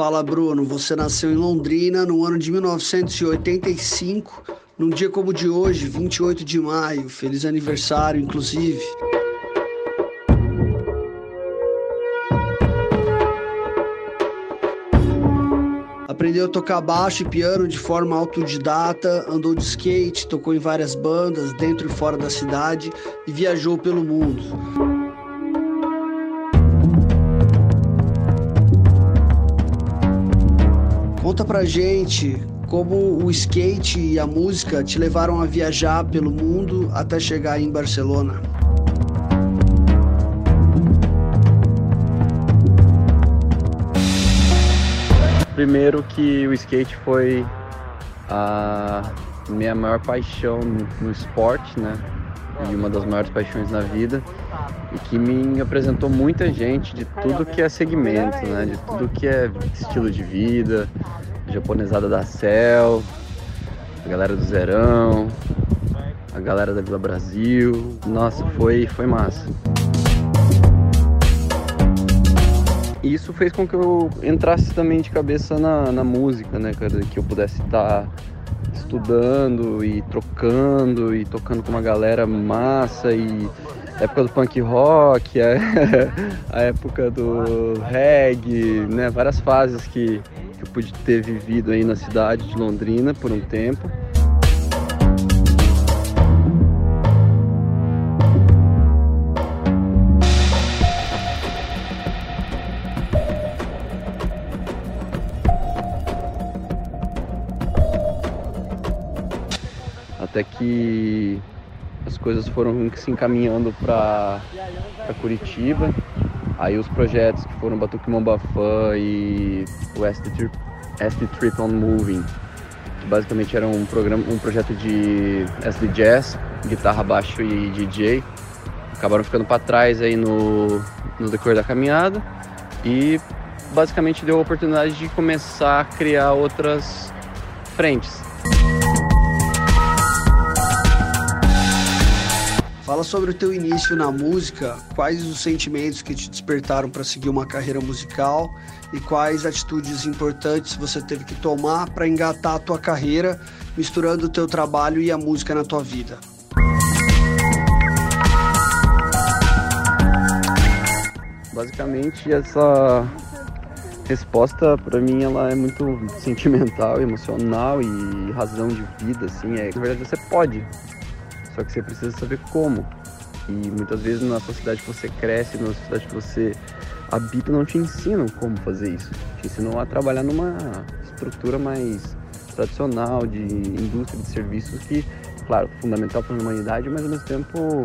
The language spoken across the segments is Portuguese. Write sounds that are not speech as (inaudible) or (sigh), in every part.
Fala Bruno, você nasceu em Londrina no ano de 1985, num dia como de hoje, 28 de maio. Feliz aniversário, inclusive. Aprendeu a tocar baixo e piano de forma autodidata, andou de skate, tocou em várias bandas dentro e fora da cidade e viajou pelo mundo. Conta pra gente como o skate e a música te levaram a viajar pelo mundo até chegar em Barcelona. Primeiro que o skate foi a minha maior paixão no esporte, né? E uma das maiores paixões na vida e que me apresentou muita gente de tudo que é segmento, né? De tudo que é estilo de vida, japonesada da Cel, a galera do Zerão, a galera da Vila Brasil. Nossa, foi, foi massa. Isso fez com que eu entrasse também de cabeça na, na música, né, cara? Que eu pudesse estar estudando e trocando e tocando com uma galera massa e época do punk rock, (laughs) a, a época do reggae, né? Várias fases que, que eu pude ter vivido aí na cidade de Londrina por um tempo. até que as coisas foram se encaminhando para Curitiba. Aí os projetos que foram Batuque Mombafã e o SD Trip on Moving, que basicamente era um programa, um projeto de SD Jazz, guitarra, baixo e DJ, acabaram ficando para trás aí no, no decorrer da caminhada e basicamente deu a oportunidade de começar a criar outras frentes. Fala sobre o teu início na música, quais os sentimentos que te despertaram para seguir uma carreira musical e quais atitudes importantes você teve que tomar para engatar a tua carreira, misturando o teu trabalho e a música na tua vida. Basicamente essa resposta para mim ela é muito sentimental, emocional e razão de vida assim, é, na verdade você pode só que você precisa saber como. E muitas vezes na sociedade que você cresce, na sociedade que você habita, não te ensinam como fazer isso. Te ensinam a trabalhar numa estrutura mais tradicional de indústria de serviços que, claro, fundamental para a humanidade, mas ao mesmo tempo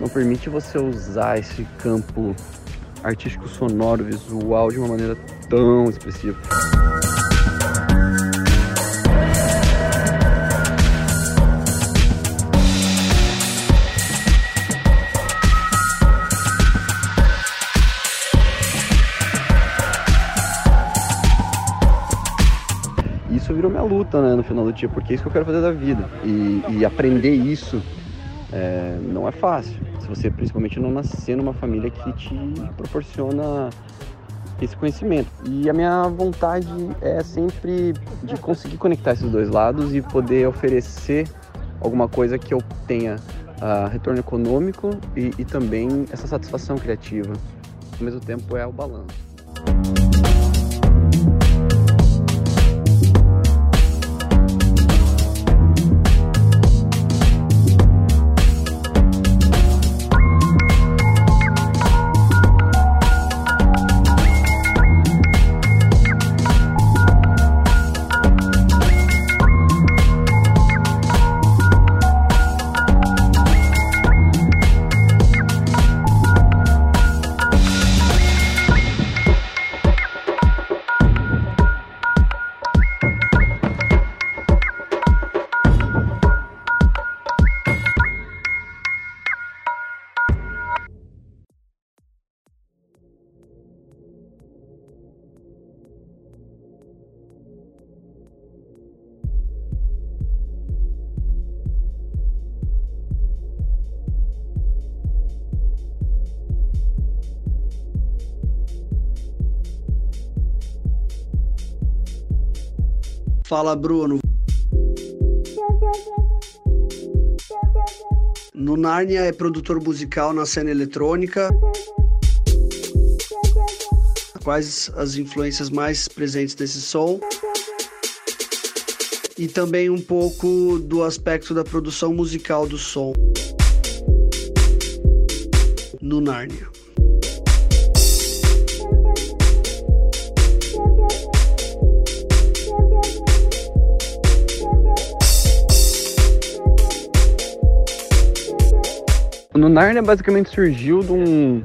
não permite você usar esse campo artístico sonoro, visual de uma maneira tão expressiva. Luta, né, no final do dia, porque é isso que eu quero fazer da vida. E, e aprender isso é, não é fácil, se você principalmente não nascer numa família que te proporciona esse conhecimento. E a minha vontade é sempre de conseguir conectar esses dois lados e poder oferecer alguma coisa que eu tenha uh, retorno econômico e, e também essa satisfação criativa. Ao mesmo tempo é o balanço. Fala, Bruno. No Narnia é produtor musical na cena eletrônica. Quais as influências mais presentes desse som? E também um pouco do aspecto da produção musical do som no Narnia. No Narnia basicamente surgiu de um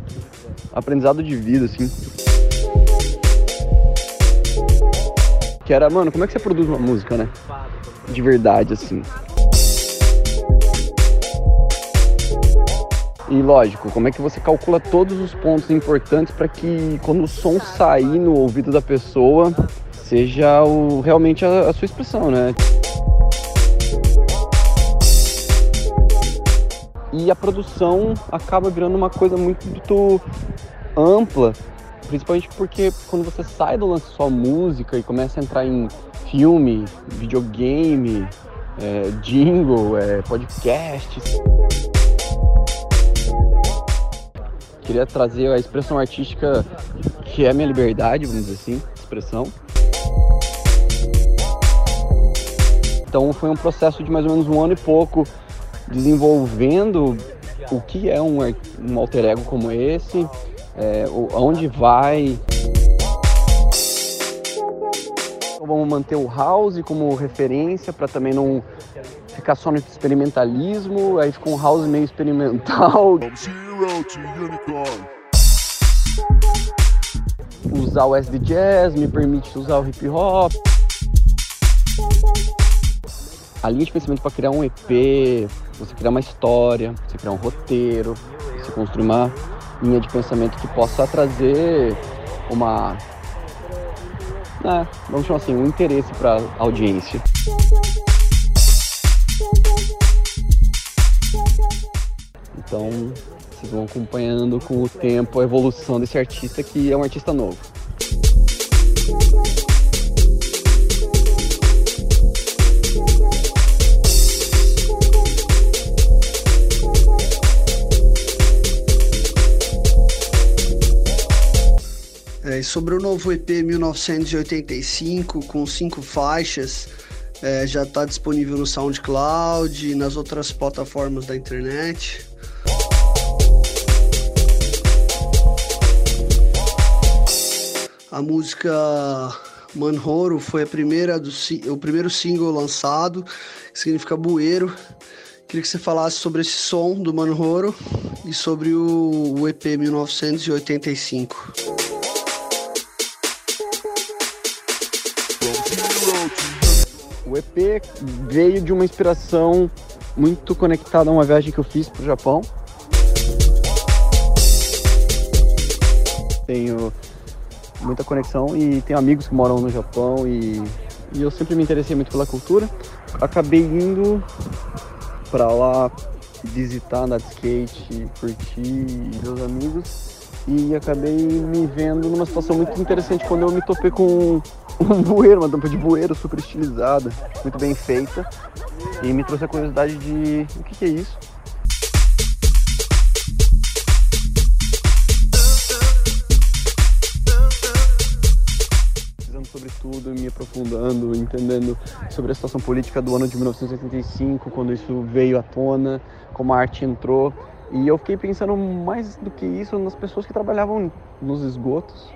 aprendizado de vida, assim. Que era, mano, como é que você produz uma música, né? De verdade, assim. E lógico, como é que você calcula todos os pontos importantes para que quando o som sair no ouvido da pessoa seja o, realmente a, a sua expressão, né? E a produção acaba virando uma coisa muito, muito ampla, principalmente porque quando você sai do lance só música e começa a entrar em filme, videogame, é, jingle, é, podcast. Queria trazer a expressão artística que é minha liberdade, vamos dizer assim, expressão. Então foi um processo de mais ou menos um ano e pouco desenvolvendo o que é um, um alter ego como esse, é, aonde vai. Então, vamos manter o house como referência para também não ficar só no experimentalismo, aí ficou um house meio experimental. (laughs) Usar o SD Jazz me permite usar o hip hop a linha de pensamento para criar um EP, você criar uma história, você criar um roteiro, você construir uma linha de pensamento que possa trazer uma, né, vamos chamar assim, um interesse para a audiência. Então, vocês vão acompanhando com o tempo a evolução desse artista que é um artista novo. Sobre o novo EP 1985, com cinco faixas, é, já está disponível no SoundCloud e nas outras plataformas da internet. A música Manhoro foi a primeira do, o primeiro single lançado, que significa bueiro. Queria que você falasse sobre esse som do Manhoro e sobre o, o EP 1985. EP veio de uma inspiração muito conectada a uma viagem que eu fiz para o Japão. Tenho muita conexão e tenho amigos que moram no Japão e, e eu sempre me interessei muito pela cultura. Acabei indo para lá visitar, andar de skate, curtir, ver os amigos e acabei me vendo numa situação muito interessante quando eu me topei com (laughs) um bueiro, uma tampa de bueiro super estilizada, muito bem feita e me trouxe a curiosidade de o que, que é isso. Sobre tudo, me aprofundando, entendendo sobre a situação política do ano de 1985, quando isso veio à tona, como a arte entrou e eu fiquei pensando mais do que isso nas pessoas que trabalhavam nos esgotos.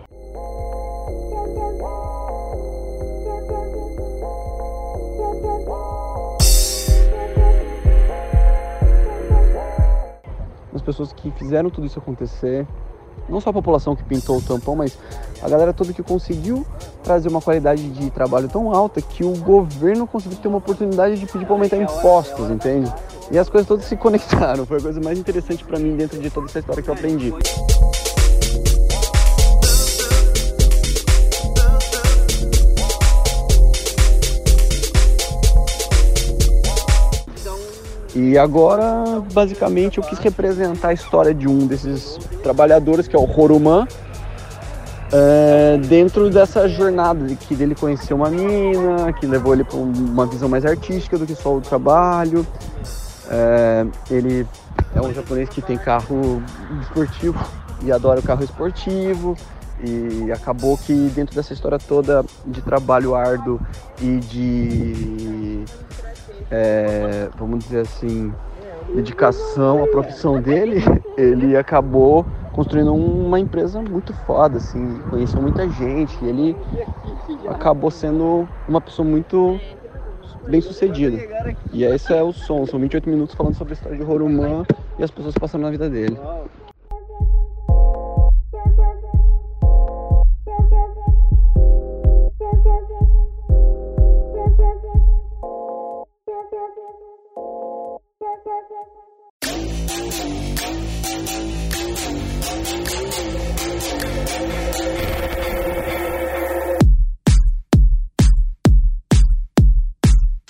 Pessoas que fizeram tudo isso acontecer, não só a população que pintou o tampão, mas a galera toda que conseguiu trazer uma qualidade de trabalho tão alta que o governo conseguiu ter uma oportunidade de pedir para aumentar impostos, entende? E as coisas todas se conectaram. Foi a coisa mais interessante para mim dentro de toda essa história que eu aprendi. E agora, basicamente, eu quis representar a história de um desses trabalhadores, que é o Roruman, é, dentro dessa jornada de que dele conhecer uma mina, que levou ele para uma visão mais artística do que só o trabalho. É, ele é um japonês que tem carro esportivo e adora o carro esportivo. E acabou que dentro dessa história toda de trabalho árduo e de, é, vamos dizer assim, dedicação à profissão dele, (laughs) ele acabou construindo uma empresa muito foda, assim, conheceu muita gente, ele acabou sendo uma pessoa muito bem sucedida. E esse é o som, são 28 minutos falando sobre a história de Horumã e as pessoas passando na vida dele.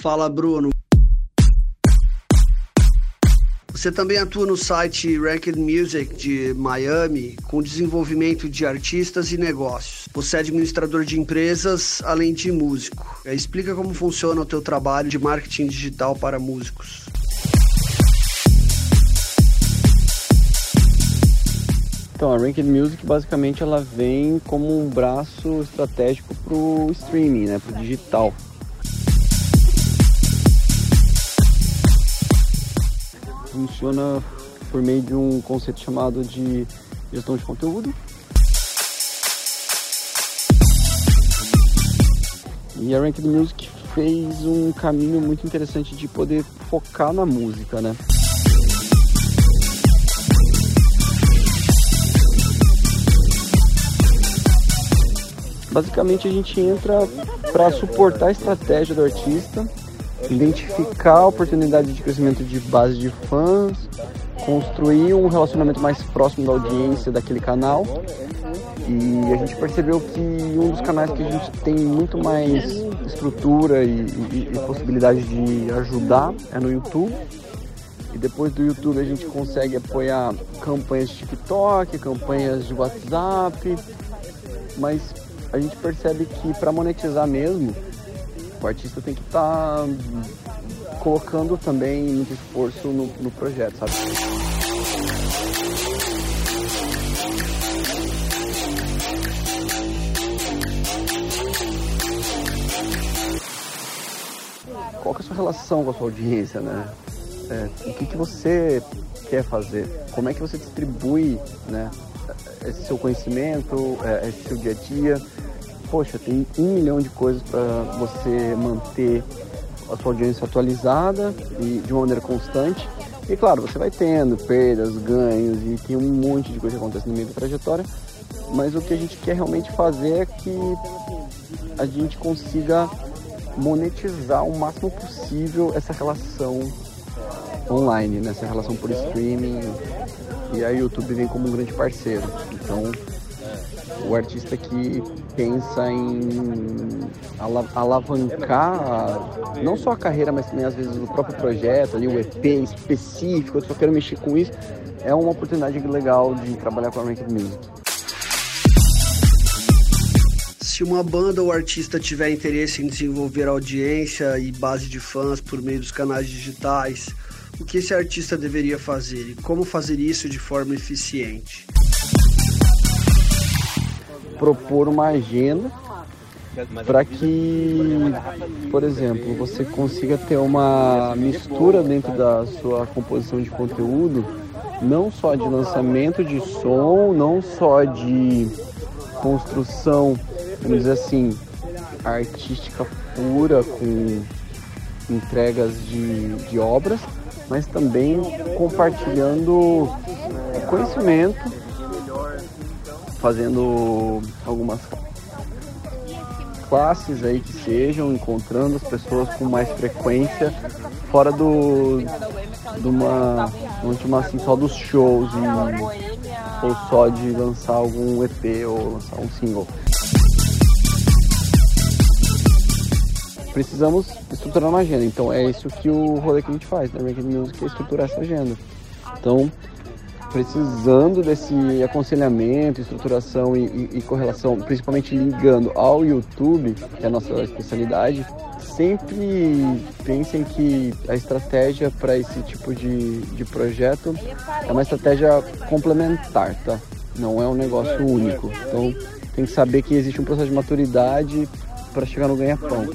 Fala, Bruno. Você também atua no site Ranked Music de Miami com desenvolvimento de artistas e negócios. Você é administrador de empresas, além de músico. Explica como funciona o teu trabalho de marketing digital para músicos. Então, a Ranked Music basicamente ela vem como um braço estratégico para o streaming, né, para o digital. Funciona por meio de um conceito chamado de gestão de conteúdo. E a Ranked Music fez um caminho muito interessante de poder focar na música, né? Basicamente a gente entra para suportar a estratégia do artista, identificar a oportunidade de crescimento de base de fãs, construir um relacionamento mais próximo da audiência daquele canal. E a gente percebeu que um dos canais que a gente tem muito mais estrutura e, e, e possibilidade de ajudar é no YouTube. E depois do YouTube a gente consegue apoiar campanhas de TikTok, campanhas de WhatsApp, mas a gente percebe que para monetizar mesmo, o artista tem que estar tá colocando também muito esforço no, no projeto, sabe? Qual é a sua relação com a sua audiência, né? É, o que, que você quer fazer? Como é que você distribui, né? Esse seu conhecimento, é, esse seu dia a dia poxa, tem um milhão de coisas para você manter a sua audiência atualizada e de uma maneira constante. E claro, você vai tendo perdas, ganhos e tem um monte de coisa que acontece no meio da trajetória, mas o que a gente quer realmente fazer é que a gente consiga monetizar o máximo possível essa relação online, nessa né? relação por streaming. E a YouTube vem como um grande parceiro. Então, o artista que pensa em alavancar não só a carreira, mas também às vezes o próprio projeto, ali, o EP específico, eu só quero mexer com isso, é uma oportunidade legal de trabalhar com a Ranked Music. Se uma banda ou artista tiver interesse em desenvolver audiência e base de fãs por meio dos canais digitais, o que esse artista deveria fazer e como fazer isso de forma eficiente? Propor uma agenda para que, por exemplo, você consiga ter uma mistura dentro da sua composição de conteúdo, não só de lançamento de som, não só de construção, vamos dizer assim, artística pura com entregas de, de obras, mas também compartilhando conhecimento fazendo algumas classes aí que sejam, encontrando as pessoas com mais frequência, fora do de uma, vamos chamar assim, só dos shows e, ou só de lançar algum EP ou lançar um single. Precisamos estruturar uma agenda, então é isso que o rolê que a gente faz, né? Making Music é estruturar essa agenda. Então, precisando desse aconselhamento, estruturação e, e, e, correlação, principalmente ligando ao YouTube, que é a nossa especialidade, sempre pensem que a estratégia para esse tipo de, de projeto é uma estratégia complementar, tá? Não é um negócio único. Então tem que saber que existe um processo de maturidade para chegar no ganha-pão.